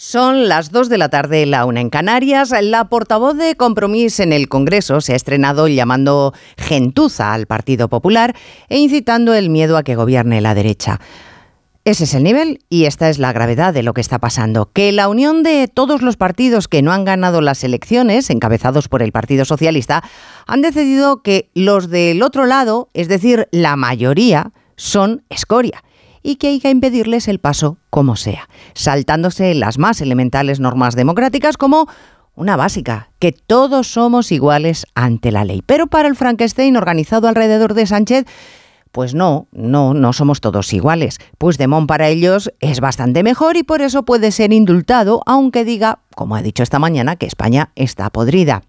Son las 2 de la tarde, la una en Canarias. La portavoz de Compromís en el Congreso se ha estrenado llamando gentuza al Partido Popular e incitando el miedo a que gobierne la derecha. Ese es el nivel y esta es la gravedad de lo que está pasando. Que la unión de todos los partidos que no han ganado las elecciones, encabezados por el Partido Socialista, han decidido que los del otro lado, es decir, la mayoría, son escoria y que hay que impedirles el paso como sea, saltándose las más elementales normas democráticas como una básica, que todos somos iguales ante la ley. Pero para el Frankenstein organizado alrededor de Sánchez, pues no, no, no somos todos iguales. Pues Demón para ellos es bastante mejor y por eso puede ser indultado, aunque diga, como ha dicho esta mañana, que España está podrida.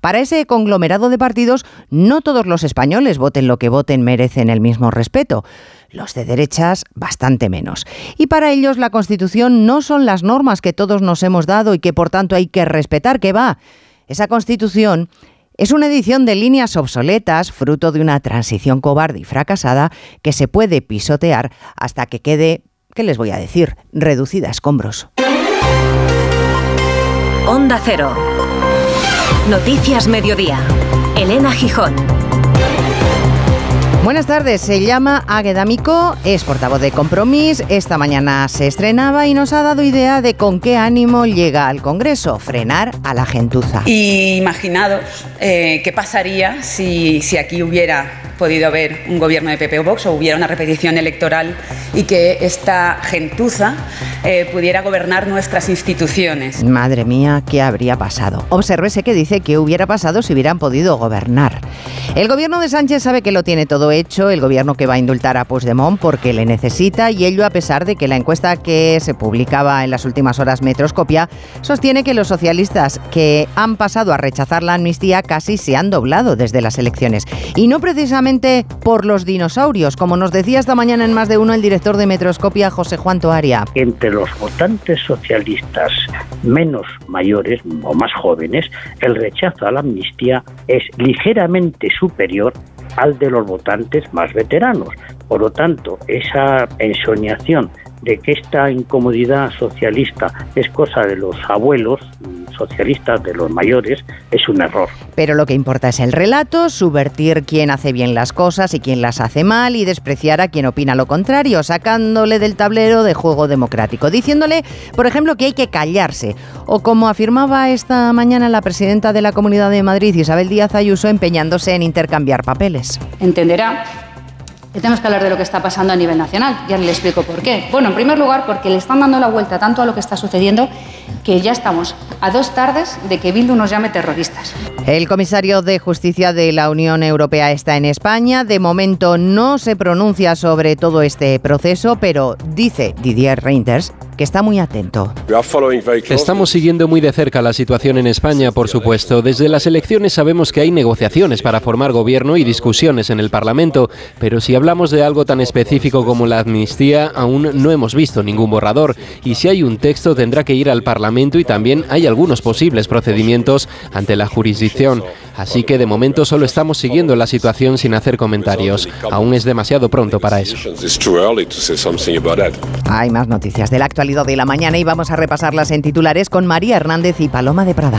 Para ese conglomerado de partidos, no todos los españoles, voten lo que voten, merecen el mismo respeto los de derechas bastante menos. Y para ellos la Constitución no son las normas que todos nos hemos dado y que por tanto hay que respetar, que va. Esa Constitución es una edición de líneas obsoletas, fruto de una transición cobarde y fracasada que se puede pisotear hasta que quede, ¿qué les voy a decir?, reducida a escombros. Onda Cero. Noticias Mediodía. Elena Gijón. Buenas tardes, se llama Águeda Mico, es portavoz de Compromís, esta mañana se estrenaba y nos ha dado idea de con qué ánimo llega al Congreso, frenar a la gentuza. Y imaginados eh, qué pasaría si, si aquí hubiera podido haber un gobierno de PP o Vox o hubiera una repetición electoral y que esta gentuza eh, pudiera gobernar nuestras instituciones. Madre mía, ¿qué habría pasado? Obsérvese que dice que hubiera pasado si hubieran podido gobernar. El gobierno de Sánchez sabe que lo tiene todo hecho, el gobierno que va a indultar a Puigdemont porque le necesita y ello a pesar de que la encuesta que se publicaba en las últimas horas Metroscopia sostiene que los socialistas que han pasado a rechazar la amnistía casi se han doblado desde las elecciones. Y no precisamente por los dinosaurios, como nos decía esta mañana en más de uno el director de Metroscopia, José Juan Toaria. Entre los votantes socialistas menos mayores o más jóvenes, el rechazo a la amnistía es ligeramente superior al de los votantes más veteranos. Por lo tanto, esa ensoñación de que esta incomodidad socialista es cosa de los abuelos socialistas, de los mayores, es un error. Pero lo que importa es el relato, subvertir quién hace bien las cosas y quién las hace mal y despreciar a quien opina lo contrario, sacándole del tablero de juego democrático, diciéndole, por ejemplo, que hay que callarse. O como afirmaba esta mañana la presidenta de la Comunidad de Madrid, Isabel Díaz Ayuso, empeñándose en intercambiar papeles. Entenderá tenemos que hablar de lo que está pasando a nivel nacional. Ya le explico por qué. Bueno, en primer lugar, porque le están dando la vuelta tanto a lo que está sucediendo que ya estamos a dos tardes de que Bildu nos llame terroristas. El comisario de Justicia de la Unión Europea está en España. De momento no se pronuncia sobre todo este proceso, pero dice Didier Reinders que está muy atento. Estamos siguiendo muy de cerca la situación en España, por supuesto. Desde las elecciones sabemos que hay negociaciones para formar gobierno y discusiones en el Parlamento, pero si hablamos de algo tan específico como la amnistía, aún no hemos visto ningún borrador y si hay un texto tendrá que ir al Parlamento y también hay algunos posibles procedimientos ante la jurisdicción. Así que de momento solo estamos siguiendo la situación sin hacer comentarios. Aún es demasiado pronto para eso. Hay más noticias de la actualidad de la mañana y vamos a repasarlas en titulares con María Hernández y Paloma de Prada.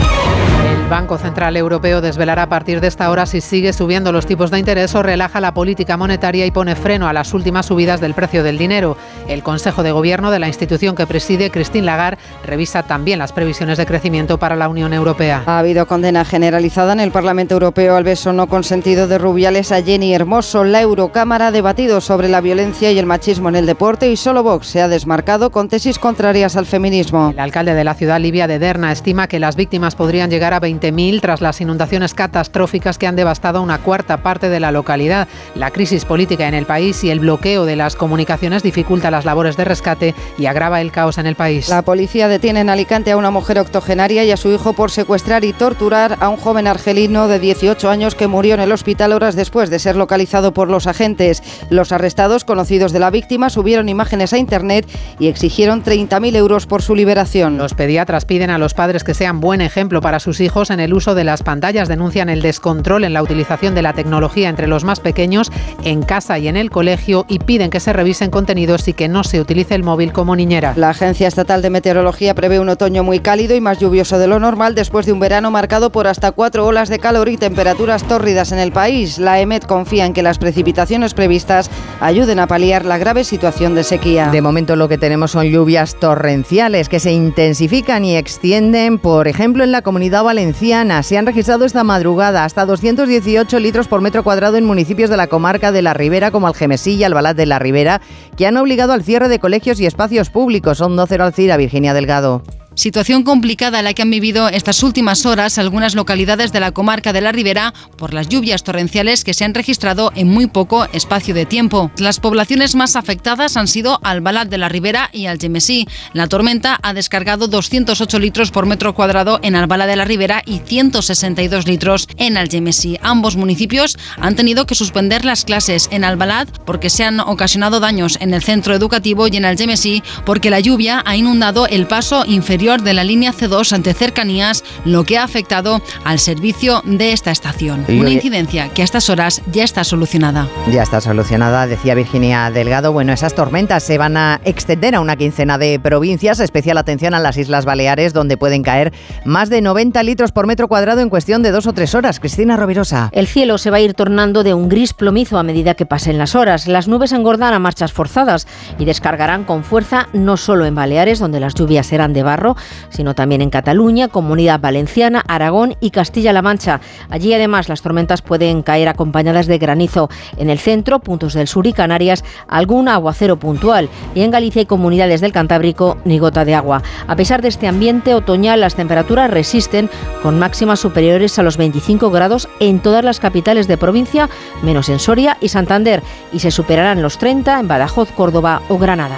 Banco Central Europeo desvelará a partir de esta hora si sigue subiendo los tipos de interés o relaja la política monetaria y pone freno a las últimas subidas del precio del dinero. El Consejo de Gobierno de la institución que preside, Christine Lagarde, revisa también las previsiones de crecimiento para la Unión Europea. Ha habido condena generalizada en el Parlamento Europeo al beso no consentido de Rubiales a Jenny Hermoso. La Eurocámara ha debatido sobre la violencia y el machismo en el deporte y solo Vox se ha desmarcado con tesis contrarias al feminismo. El alcalde de la ciudad libia de Derna estima que las víctimas podrían llegar a 20 tras las inundaciones catastróficas que han devastado una cuarta parte de la localidad. La crisis política en el país y el bloqueo de las comunicaciones dificulta las labores de rescate y agrava el caos en el país. La policía detiene en Alicante a una mujer octogenaria y a su hijo por secuestrar y torturar a un joven argelino de 18 años que murió en el hospital horas después de ser localizado por los agentes. Los arrestados, conocidos de la víctima, subieron imágenes a Internet y exigieron 30.000 euros por su liberación. Los pediatras piden a los padres que sean buen ejemplo para sus hijos en el uso de las pantallas. Denuncian el descontrol en la utilización de la tecnología entre los más pequeños en casa y en el colegio y piden que se revisen contenidos y que no se utilice el móvil como niñera. La Agencia Estatal de Meteorología prevé un otoño muy cálido y más lluvioso de lo normal después de un verano marcado por hasta cuatro olas de calor y temperaturas tórridas en el país. La EMET confía en que las precipitaciones previstas ayuden a paliar la grave situación de sequía. De momento lo que tenemos son lluvias torrenciales que se intensifican y extienden, por ejemplo, en la comunidad valenciana. Se han registrado esta madrugada hasta 218 litros por metro cuadrado en municipios de la comarca de la Ribera, como Algemesí y Albalat de la Ribera, que han obligado al cierre de colegios y espacios públicos. Son 12 Alcira, Virginia Delgado. Situación complicada la que han vivido estas últimas horas algunas localidades de la comarca de la Ribera por las lluvias torrenciales que se han registrado en muy poco espacio de tiempo. Las poblaciones más afectadas han sido Albalat de la Ribera y Algemesí. La tormenta ha descargado 208 litros por metro cuadrado en Albalat de la Ribera y 162 litros en Algemesí. Ambos municipios han tenido que suspender las clases en Albalat porque se han ocasionado daños en el centro educativo y en Algemesí porque la lluvia ha inundado el paso inferior de la línea C2 ante cercanías, lo que ha afectado al servicio de esta estación. Una incidencia que a estas horas ya está solucionada. Ya está solucionada, decía Virginia Delgado. Bueno, esas tormentas se van a extender a una quincena de provincias, especial atención a las Islas Baleares, donde pueden caer más de 90 litros por metro cuadrado en cuestión de dos o tres horas. Cristina Rovirosa. El cielo se va a ir tornando de un gris plomizo a medida que pasen las horas. Las nubes engordan a marchas forzadas y descargarán con fuerza no solo en Baleares, donde las lluvias serán de barro, sino también en Cataluña, Comunidad Valenciana, Aragón y Castilla-La Mancha. Allí además las tormentas pueden caer acompañadas de granizo. En el centro, puntos del sur y Canarias, algún aguacero puntual. Y en Galicia y comunidades del Cantábrico, ni gota de agua. A pesar de este ambiente otoñal, las temperaturas resisten con máximas superiores a los 25 grados en todas las capitales de provincia, menos en Soria y Santander, y se superarán los 30 en Badajoz, Córdoba o Granada.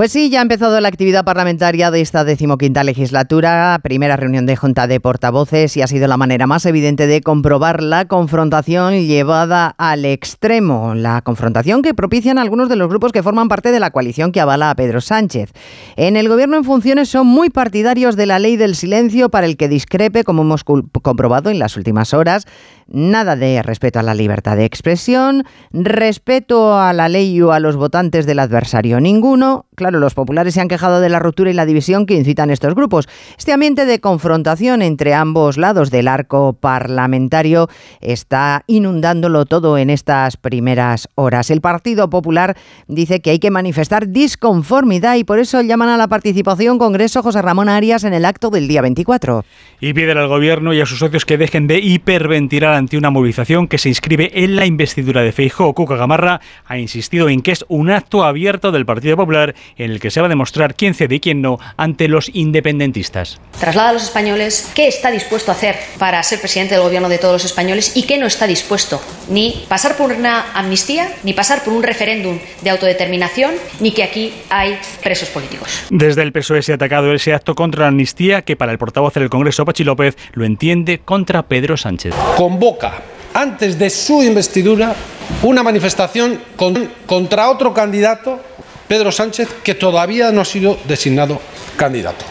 Pues sí, ya ha empezado la actividad parlamentaria de esta decimoquinta legislatura, primera reunión de Junta de Portavoces y ha sido la manera más evidente de comprobar la confrontación llevada al extremo, la confrontación que propician algunos de los grupos que forman parte de la coalición que avala a Pedro Sánchez. En el gobierno en funciones son muy partidarios de la ley del silencio para el que discrepe, como hemos comprobado en las últimas horas, nada de respeto a la libertad de expresión, respeto a la ley o a los votantes del adversario ninguno. Los populares se han quejado de la ruptura y la división que incitan estos grupos. Este ambiente de confrontación entre ambos lados del arco parlamentario está inundándolo todo en estas primeras horas. El Partido Popular dice que hay que manifestar disconformidad y por eso llaman a la participación Congreso José Ramón Arias en el acto del día 24. Y piden al gobierno y a sus socios que dejen de hiperventilar ante una movilización que se inscribe en la investidura de Feijóo. Cuca Gamarra ha insistido en que es un acto abierto del Partido Popular en el que se va a demostrar quién cede y quién no ante los independentistas. Traslada a los españoles qué está dispuesto a hacer para ser presidente del gobierno de todos los españoles y qué no está dispuesto. Ni pasar por una amnistía, ni pasar por un referéndum de autodeterminación, ni que aquí hay presos políticos. Desde el PSOE se ha atacado ese acto contra la amnistía que para el portavoz del Congreso, Pachi López, lo entiende contra Pedro Sánchez. Convoca antes de su investidura una manifestación contra otro candidato Pedro Sánchez, que todavía no ha sido designado candidato.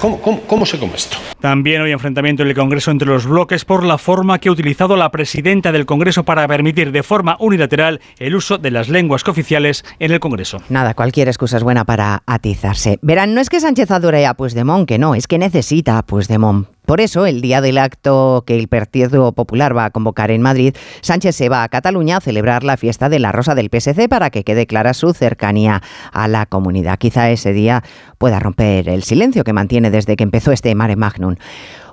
¿Cómo, cómo, se come esto? También hoy enfrentamiento en el Congreso entre los bloques por la forma que ha utilizado la presidenta del Congreso para permitir de forma unilateral el uso de las lenguas cooficiales en el Congreso. Nada, cualquier excusa es buena para atizarse. Verán, no es que Sánchez adore a Puigdemont, que no, es que necesita a Puigdemont por eso, el día del acto que el Partido Popular va a convocar en Madrid, Sánchez se va a Cataluña a celebrar la fiesta de la Rosa del PSC para que quede clara su cercanía a la comunidad. Quizá ese día pueda romper el silencio que mantiene desde que empezó este mare magnum.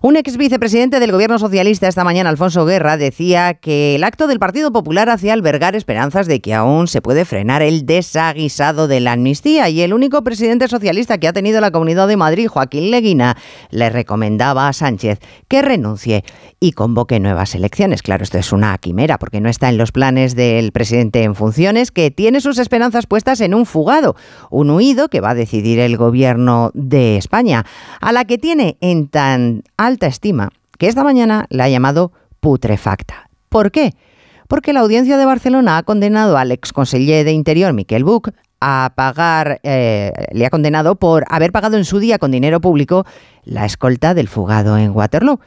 Un ex vicepresidente del gobierno socialista esta mañana, Alfonso Guerra, decía que el acto del Partido Popular hacía albergar esperanzas de que aún se puede frenar el desaguisado de la amnistía y el único presidente socialista que ha tenido la Comunidad de Madrid, Joaquín Leguina, le recomendaba a Sánchez que renuncie y convoque nuevas elecciones. Claro, esto es una quimera porque no está en los planes del presidente en funciones que tiene sus esperanzas puestas en un fugado, un huido que va a decidir el gobierno de España, a la que tiene en tan alta estima que esta mañana la ha llamado putrefacta. ¿Por qué? porque la audiencia de Barcelona ha condenado al exconseller de Interior, Miquel Buch, a pagar, eh, le ha condenado por haber pagado en su día con dinero público la escolta del fugado en Waterloo.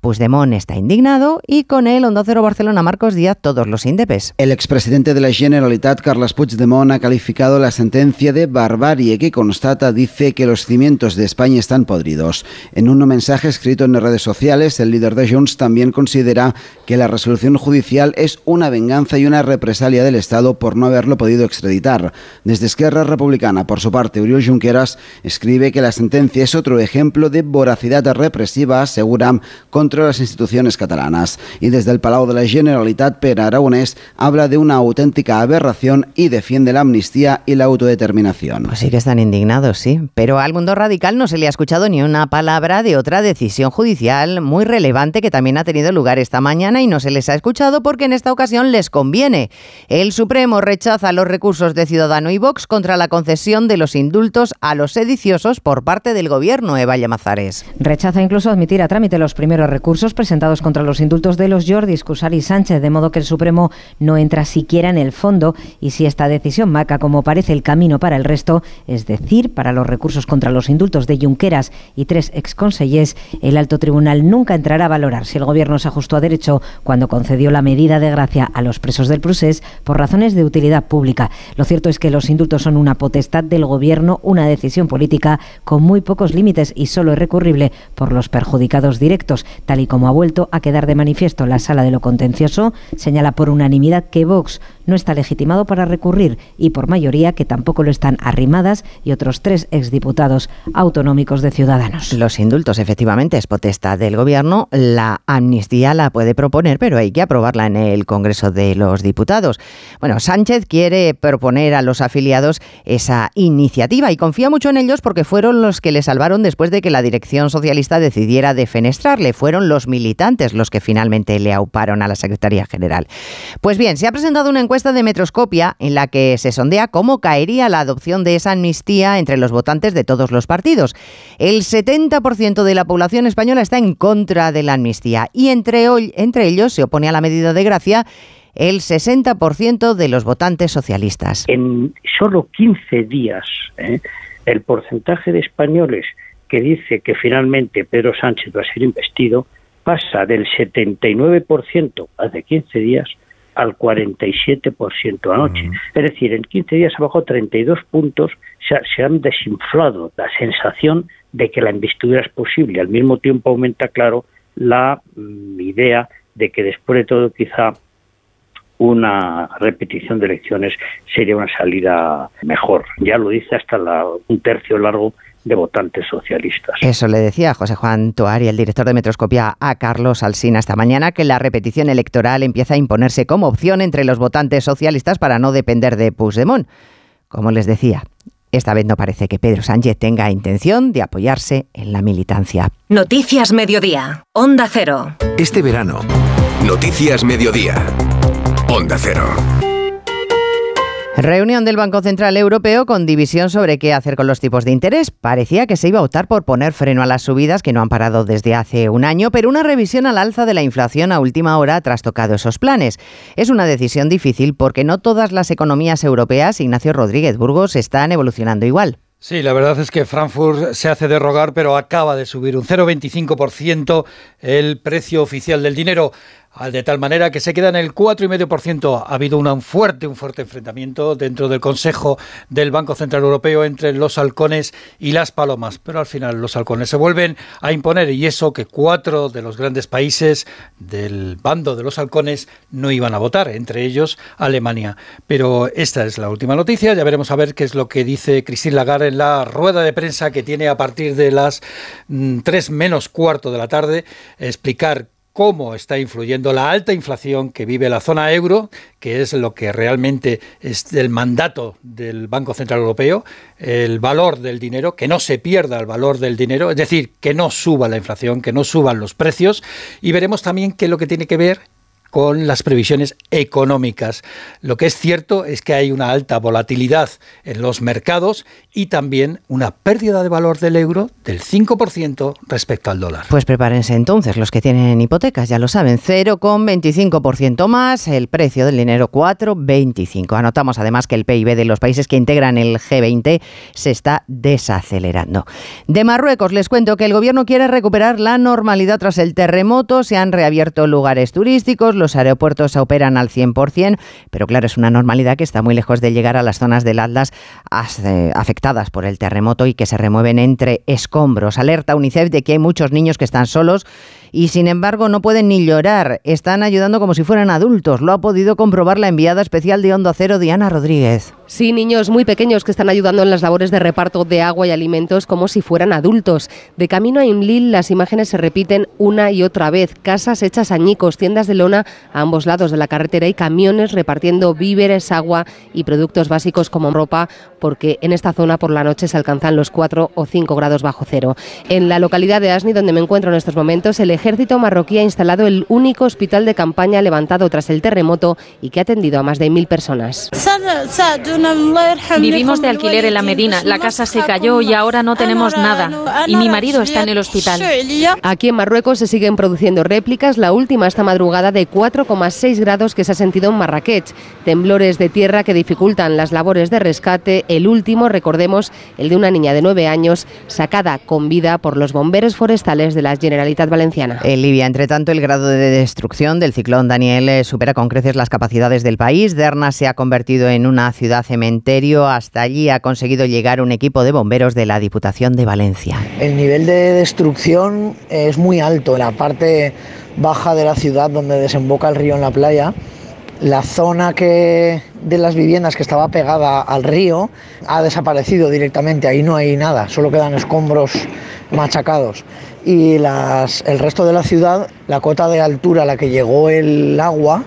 Puigdemont está indignado y con él Onda Cero Barcelona Marcos Díaz todos los indepes. El expresidente de la Generalitat, Carles Puigdemont, ha calificado la sentencia de barbarie que constata, dice que los cimientos de España están podridos. En un mensaje escrito en redes sociales, el líder de Junts también considera que la resolución judicial es una venganza y una represalia del Estado por no haberlo podido extraditar. Desde Esquerra Republicana, por su parte, Uriol Junqueras escribe que la sentencia es otro ejemplo de voracidad represiva, asegura, con contra las instituciones catalanas. Y desde el Palau de la Generalitat, Per Aragonés habla de una auténtica aberración y defiende la amnistía y la autodeterminación. Pues sí que están indignados, sí. Pero al mundo radical no se le ha escuchado ni una palabra de otra decisión judicial muy relevante que también ha tenido lugar esta mañana y no se les ha escuchado porque en esta ocasión les conviene. El Supremo rechaza los recursos de Ciudadano y Vox contra la concesión de los indultos a los sediciosos por parte del gobierno, Eva Llamazares. Rechaza incluso admitir a trámite los primeros recursos recursos presentados contra los indultos de los Jordis, Cusar y Sánchez, de modo que el Supremo no entra siquiera en el fondo y si esta decisión marca como parece el camino para el resto, es decir, para los recursos contra los indultos de Junqueras y tres exconsellers, el alto tribunal nunca entrará a valorar si el gobierno se ajustó a derecho cuando concedió la medida de gracia a los presos del Prusés por razones de utilidad pública. Lo cierto es que los indultos son una potestad del gobierno, una decisión política con muy pocos límites y solo es recurrible por los perjudicados directos tal y como ha vuelto a quedar de manifiesto la sala de lo contencioso, señala por unanimidad que Vox no está legitimado para recurrir y por mayoría que tampoco lo están Arrimadas y otros tres exdiputados autonómicos de Ciudadanos. Los indultos efectivamente es potestad del gobierno, la amnistía la puede proponer, pero hay que aprobarla en el Congreso de los Diputados. Bueno, Sánchez quiere proponer a los afiliados esa iniciativa y confía mucho en ellos porque fueron los que le salvaron después de que la dirección socialista decidiera defenestrarle. Fueron los militantes los que finalmente le auparon a la Secretaría General. Pues bien, se ha presentado una encuesta de Metroscopia en la que se sondea cómo caería la adopción de esa amnistía entre los votantes de todos los partidos. El 70% de la población española está en contra de la amnistía y entre, entre ellos se opone a la medida de gracia el 60% de los votantes socialistas. En solo 15 días, ¿eh? el porcentaje de españoles que dice que finalmente Pedro Sánchez va a ser investido pasa del 79% hace 15 días al 47% anoche. Es decir, en 15 días ha bajado 32 puntos, se, se han desinflado la sensación de que la investidura es posible. Al mismo tiempo aumenta, claro, la mm, idea de que después de todo quizá una repetición de elecciones sería una salida mejor. Ya lo dice hasta la, un tercio largo de votantes socialistas. Eso le decía José Juan Toari, el director de Metroscopia, a Carlos Alsina esta mañana, que la repetición electoral empieza a imponerse como opción entre los votantes socialistas para no depender de Puigdemont. Como les decía, esta vez no parece que Pedro Sánchez tenga intención de apoyarse en la militancia. Noticias Mediodía, Onda Cero. Este verano, Noticias Mediodía, Onda Cero. Reunión del Banco Central Europeo con división sobre qué hacer con los tipos de interés. Parecía que se iba a optar por poner freno a las subidas que no han parado desde hace un año, pero una revisión al alza de la inflación a última hora ha trastocado esos planes. Es una decisión difícil porque no todas las economías europeas, Ignacio Rodríguez Burgos, están evolucionando igual. Sí, la verdad es que Frankfurt se hace de rogar, pero acaba de subir un 0,25% el precio oficial del dinero de tal manera que se queda en el 4,5%. Ha habido un fuerte, un fuerte enfrentamiento dentro del Consejo del Banco Central Europeo entre los halcones y las palomas, pero al final los halcones se vuelven a imponer y eso que cuatro de los grandes países del bando de los halcones no iban a votar, entre ellos Alemania. Pero esta es la última noticia, ya veremos a ver qué es lo que dice Christine Lagarde en la rueda de prensa que tiene a partir de las 3 mm, menos cuarto de la tarde, explicar cómo está influyendo la alta inflación que vive la zona euro, que es lo que realmente es el mandato del Banco Central Europeo, el valor del dinero, que no se pierda el valor del dinero, es decir, que no suba la inflación, que no suban los precios, y veremos también qué es lo que tiene que ver con las previsiones económicas. Lo que es cierto es que hay una alta volatilidad en los mercados y también una pérdida de valor del euro del 5% respecto al dólar. Pues prepárense entonces los que tienen hipotecas, ya lo saben, 0,25% más, el precio del dinero 4,25. Anotamos además que el PIB de los países que integran el G20 se está desacelerando. De Marruecos les cuento que el gobierno quiere recuperar la normalidad tras el terremoto, se han reabierto lugares turísticos, los aeropuertos operan al 100%, pero claro, es una normalidad que está muy lejos de llegar a las zonas del Atlas eh, afectadas por el terremoto y que se remueven entre escombros. Alerta UNICEF de que hay muchos niños que están solos y sin embargo no pueden ni llorar. Están ayudando como si fueran adultos. Lo ha podido comprobar la enviada especial de Hondo Cero, Diana Rodríguez. Sí, niños muy pequeños que están ayudando en las labores de reparto de agua y alimentos como si fueran adultos. De camino a Imlil las imágenes se repiten una y otra vez. Casas hechas añicos, tiendas de lona a ambos lados de la carretera y camiones repartiendo víveres, agua y productos básicos como ropa, porque en esta zona por la noche se alcanzan los 4 o 5 grados bajo cero. En la localidad de Asni, donde me encuentro en estos momentos, el ejército marroquí ha instalado el único hospital de campaña levantado tras el terremoto y que ha atendido a más de mil personas. Vivimos de alquiler en la Medina. La casa se cayó y ahora no tenemos nada. Y mi marido está en el hospital. Aquí en Marruecos se siguen produciendo réplicas. La última esta madrugada de 4,6 grados que se ha sentido en Marrakech. Temblores de tierra que dificultan las labores de rescate. El último, recordemos, el de una niña de 9 años sacada con vida por los bomberos forestales de la Generalitat Valenciana. En Libia, entre tanto, el grado de destrucción del ciclón Daniel eh, supera con creces las capacidades del país. Derna se ha convertido en una ciudad cementerio. Hasta allí ha conseguido llegar un equipo de bomberos de la Diputación de Valencia. El nivel de destrucción es muy alto en la parte baja de la ciudad donde desemboca el río en la playa. La zona que, de las viviendas que estaba pegada al río ha desaparecido directamente, ahí no hay nada, solo quedan escombros machacados. Y el resto de la ciudad, la cota de altura a la que llegó el agua,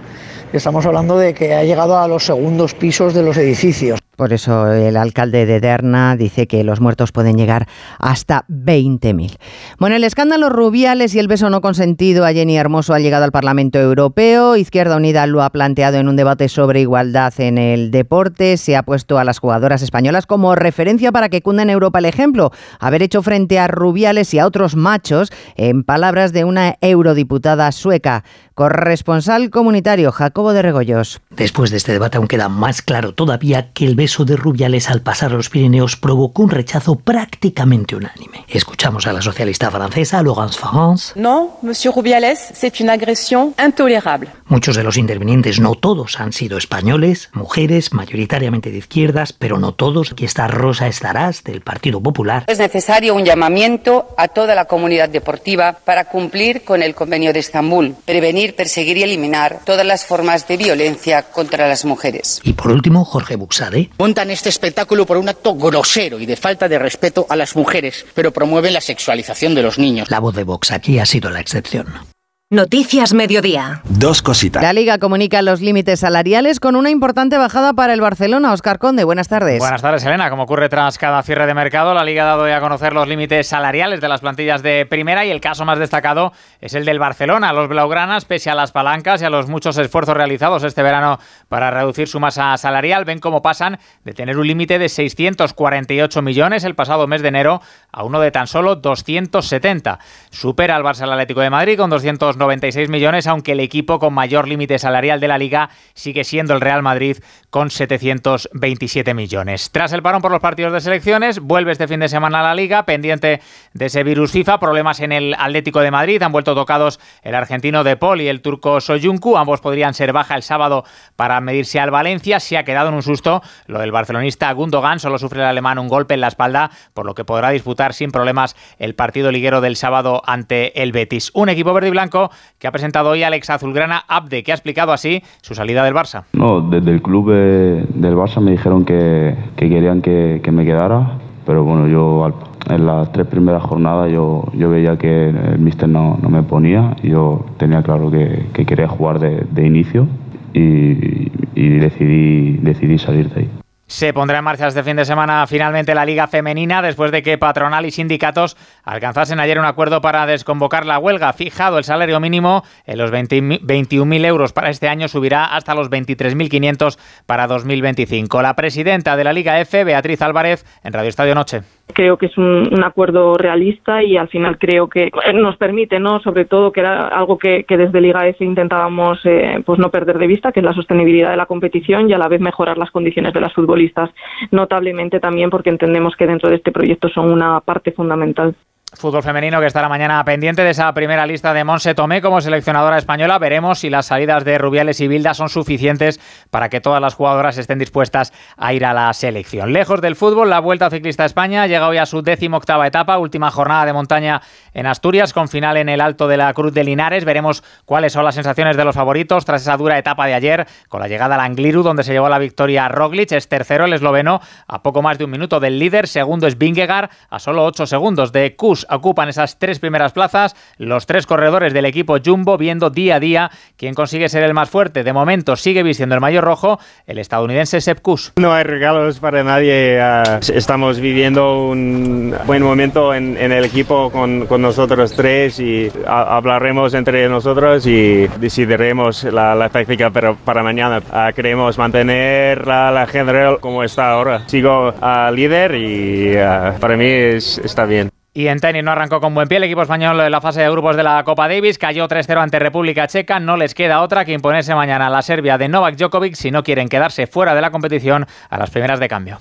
estamos hablando de que ha llegado a los segundos pisos de los edificios. Por eso el alcalde de Derna dice que los muertos pueden llegar hasta 20.000. Bueno, el escándalo Rubiales y el beso no consentido a Jenny Hermoso ha llegado al Parlamento Europeo. Izquierda Unida lo ha planteado en un debate sobre igualdad en el deporte. Se ha puesto a las jugadoras españolas como referencia para que cunda en Europa el ejemplo. Haber hecho frente a Rubiales y a otros machos, en palabras de una eurodiputada sueca. Corresponsal comunitario Jacobo de Regoyos. Después de este debate aún queda más claro todavía que el beso de Rubiales al pasar los Pirineos provocó un rechazo prácticamente unánime. Escuchamos a la socialista francesa Laurence France. No, monsieur Rubiales, c'est une agression intolérable. Muchos de los intervinientes, no todos, han sido españoles, mujeres, mayoritariamente de izquierdas, pero no todos. Aquí está Rosa Estarás, del Partido Popular. Es necesario un llamamiento a toda la comunidad deportiva para cumplir con el Convenio de Estambul, prevenir, perseguir y eliminar todas las formas de violencia contra las mujeres. Y por último, Jorge Buxade. Montan este espectáculo por un acto grosero y de falta de respeto a las mujeres, pero promueven la sexualización de los niños. La voz de Vox aquí ha sido la excepción. Noticias Mediodía. Dos cositas. La Liga comunica los límites salariales con una importante bajada para el Barcelona. Oscar Conde, buenas tardes. Buenas tardes, Elena. Como ocurre tras cada cierre de mercado, la Liga ha dado ya a conocer los límites salariales de las plantillas de primera y el caso más destacado es el del Barcelona. Los blaugranas, pese a las palancas y a los muchos esfuerzos realizados este verano para reducir su masa salarial, ven cómo pasan de tener un límite de 648 millones el pasado mes de enero a uno de tan solo 270. Supera al Barça Atlético de Madrid con 200 96 millones, aunque el equipo con mayor límite salarial de la liga sigue siendo el Real Madrid con 727 millones. Tras el parón por los partidos de selecciones, vuelve este fin de semana a la liga, pendiente de ese virus FIFA, problemas en el Atlético de Madrid, han vuelto tocados el argentino De Paul y el turco Soyuncu, ambos podrían ser baja el sábado para medirse al Valencia, se ha quedado en un susto lo del barcelonista Gundogan, solo sufre el alemán un golpe en la espalda, por lo que podrá disputar sin problemas el partido liguero del sábado ante el Betis. Un equipo verde y blanco que ha presentado hoy Alex Azulgrana Abde, que ha explicado así su salida del Barça. No, desde el club del Barça me dijeron que, querían que, me quedara, pero bueno, yo en las tres primeras jornadas yo, yo veía que el míster no, no me ponía, yo tenía claro que, quería jugar de, inicio y, y decidí, decidí salir de ahí. Se pondrá en marcha este fin de semana finalmente la Liga Femenina después de que patronal y sindicatos alcanzasen ayer un acuerdo para desconvocar la huelga. Fijado el salario mínimo en los 21.000 euros para este año subirá hasta los 23.500 para 2025. La presidenta de la Liga F, Beatriz Álvarez, en Radio Estadio Noche. Creo que es un, acuerdo realista y al final creo que nos permite, ¿no? sobre todo, que era algo que, desde Liga F intentábamos eh, pues no perder de vista, que es la sostenibilidad de la competición y a la vez mejorar las condiciones de las futbolistas, notablemente también porque entendemos que dentro de este proyecto son una parte fundamental. Fútbol femenino que estará mañana pendiente de esa primera lista de Monse Tomé como seleccionadora española. Veremos si las salidas de Rubiales y Bilda son suficientes para que todas las jugadoras estén dispuestas a ir a la selección. Lejos del fútbol, la Vuelta Ciclista España llega hoy a su décimo octava etapa, última jornada de montaña en Asturias, con final en el Alto de la Cruz de Linares. Veremos cuáles son las sensaciones de los favoritos tras esa dura etapa de ayer, con la llegada al Angliru, donde se llevó la victoria Roglic. Es tercero el esloveno, a poco más de un minuto del líder. Segundo es Vingegaard, a solo ocho segundos de Kus ocupan esas tres primeras plazas los tres corredores del equipo Jumbo viendo día a día quién consigue ser el más fuerte. De momento sigue vistiendo el mayor rojo el estadounidense Sepp Kuss. No hay regalos para nadie. Ah, estamos viviendo un buen momento en, el equipo con, nosotros tres y hablaremos entre nosotros y decidiremos la, la táctica pero para mañana. Ah, queremos mantener la, general como está ahora. Sigo a líder y ah, para mí está bien. Y en tenis no arrancó con buen pie el equipo español en la fase de grupos de la Copa Davis, cayó 3-0 ante República Checa, no les queda otra que imponerse mañana a la Serbia de Novak Djokovic si no quieren quedarse fuera de la competición a las primeras de cambio.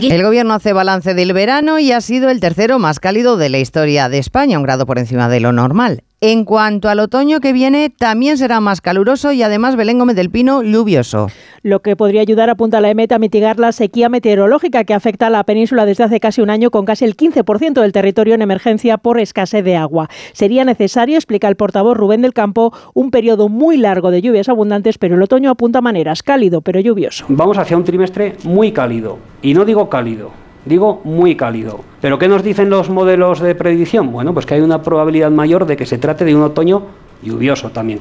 El gobierno hace balance del verano y ha sido el tercero más cálido de la historia de España, un grado por encima de lo normal. En cuanto al otoño que viene, también será más caluroso y además Belén Gómez del Pino lluvioso. Lo que podría ayudar, apunta la EMET, a mitigar la sequía meteorológica que afecta a la península desde hace casi un año con casi el 15% del territorio en emergencia por escasez de agua. Sería necesario, explica el portavoz Rubén del Campo, un periodo muy largo de lluvias abundantes, pero el otoño apunta a maneras cálido pero lluvioso. Vamos hacia un trimestre muy cálido. Y no digo cálido, Digo muy cálido. ¿Pero qué nos dicen los modelos de predicción? Bueno, pues que hay una probabilidad mayor de que se trate de un otoño lluvioso también.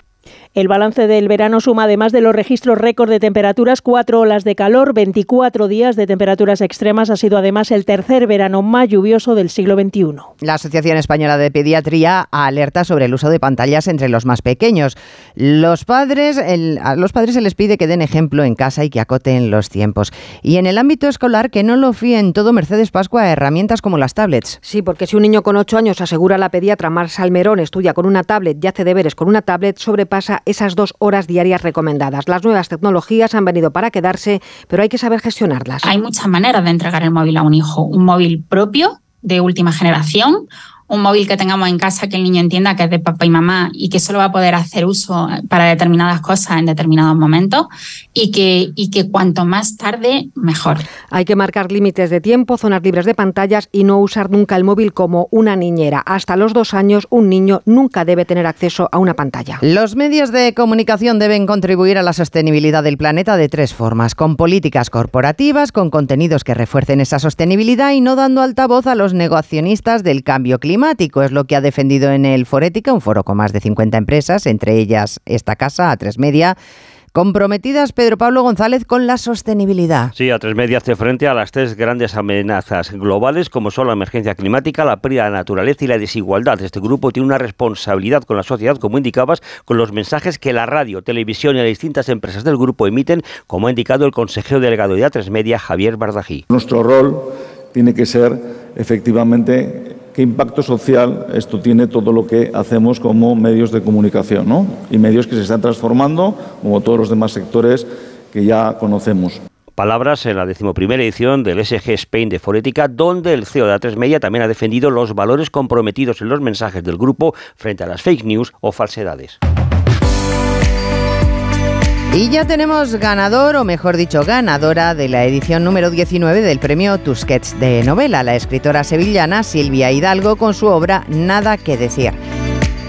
El balance del verano suma, además de los registros récord de temperaturas, cuatro olas de calor, 24 días de temperaturas extremas. Ha sido además el tercer verano más lluvioso del siglo XXI. La Asociación Española de Pediatría alerta sobre el uso de pantallas entre los más pequeños. Los padres, a los padres se les pide que den ejemplo en casa y que acoten los tiempos. Y en el ámbito escolar, que no lo fíen todo Mercedes Pascua a herramientas como las tablets. Sí, porque si un niño con 8 años asegura la pediatra Mar Salmerón estudia con una tablet y hace deberes con una tablet, sobrepasa esas dos horas diarias recomendadas. Las nuevas tecnologías han venido para quedarse, pero hay que saber gestionarlas. Hay muchas maneras de entregar el móvil a un hijo. Un móvil propio de última generación, un móvil que tengamos en casa que el niño entienda que es de papá y mamá y que solo va a poder hacer uso para determinadas cosas en determinados momentos y que, y que cuanto más tarde, mejor. Hay que marcar límites de tiempo, zonas libres de pantallas y no usar nunca el móvil como una niñera. Hasta los dos años, un niño nunca debe tener acceso a una pantalla. Los medios de comunicación deben contribuir a la sostenibilidad del planeta de tres formas, con políticas corporativas, con contenidos que refuercen esa sostenibilidad y no dando altavoz a los negacionistas del cambio climático es lo que ha defendido en el Forética, un foro con más de 50 empresas, entre ellas esta casa, A3 Media. Comprometidas, Pedro Pablo González, con la sostenibilidad. Sí, A3 Media hace frente a las tres grandes amenazas globales, como son la emergencia climática, la pérdida de la naturaleza y la desigualdad. Este grupo tiene una responsabilidad con la sociedad, como indicabas, con los mensajes que la radio, televisión y las distintas empresas del grupo emiten, como ha indicado el consejero delegado de A3 Media, Javier Bardají. Nuestro rol tiene que ser efectivamente qué impacto social esto tiene todo lo que hacemos como medios de comunicación, ¿no? Y medios que se están transformando, como todos los demás sectores que ya conocemos. Palabras en la decimoprimera edición del SG Spain de Forética, donde el CEO de A3 Media también ha defendido los valores comprometidos en los mensajes del grupo frente a las fake news o falsedades. Y ya tenemos ganador, o mejor dicho, ganadora de la edición número 19 del premio Tusquets de novela, la escritora sevillana Silvia Hidalgo con su obra Nada que decir.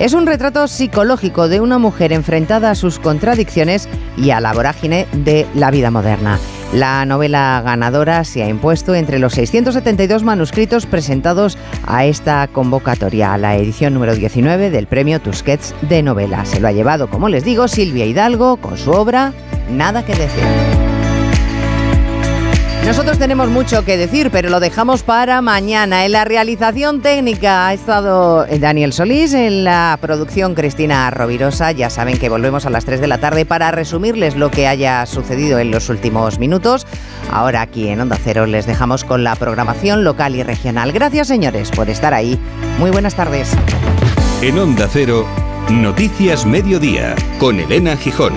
Es un retrato psicológico de una mujer enfrentada a sus contradicciones y a la vorágine de la vida moderna. La novela ganadora se ha impuesto entre los 672 manuscritos presentados a esta convocatoria, a la edición número 19 del premio Tusquets de novela. Se lo ha llevado, como les digo, Silvia Hidalgo con su obra Nada que decir. Nosotros tenemos mucho que decir, pero lo dejamos para mañana. En la realización técnica ha estado Daniel Solís, en la producción Cristina Rovirosa. Ya saben que volvemos a las 3 de la tarde para resumirles lo que haya sucedido en los últimos minutos. Ahora aquí en Onda Cero les dejamos con la programación local y regional. Gracias señores por estar ahí. Muy buenas tardes. En Onda Cero, Noticias Mediodía, con Elena Gijón.